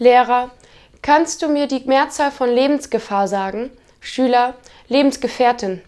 Lehrer, kannst du mir die Mehrzahl von Lebensgefahr sagen? Schüler, Lebensgefährtin.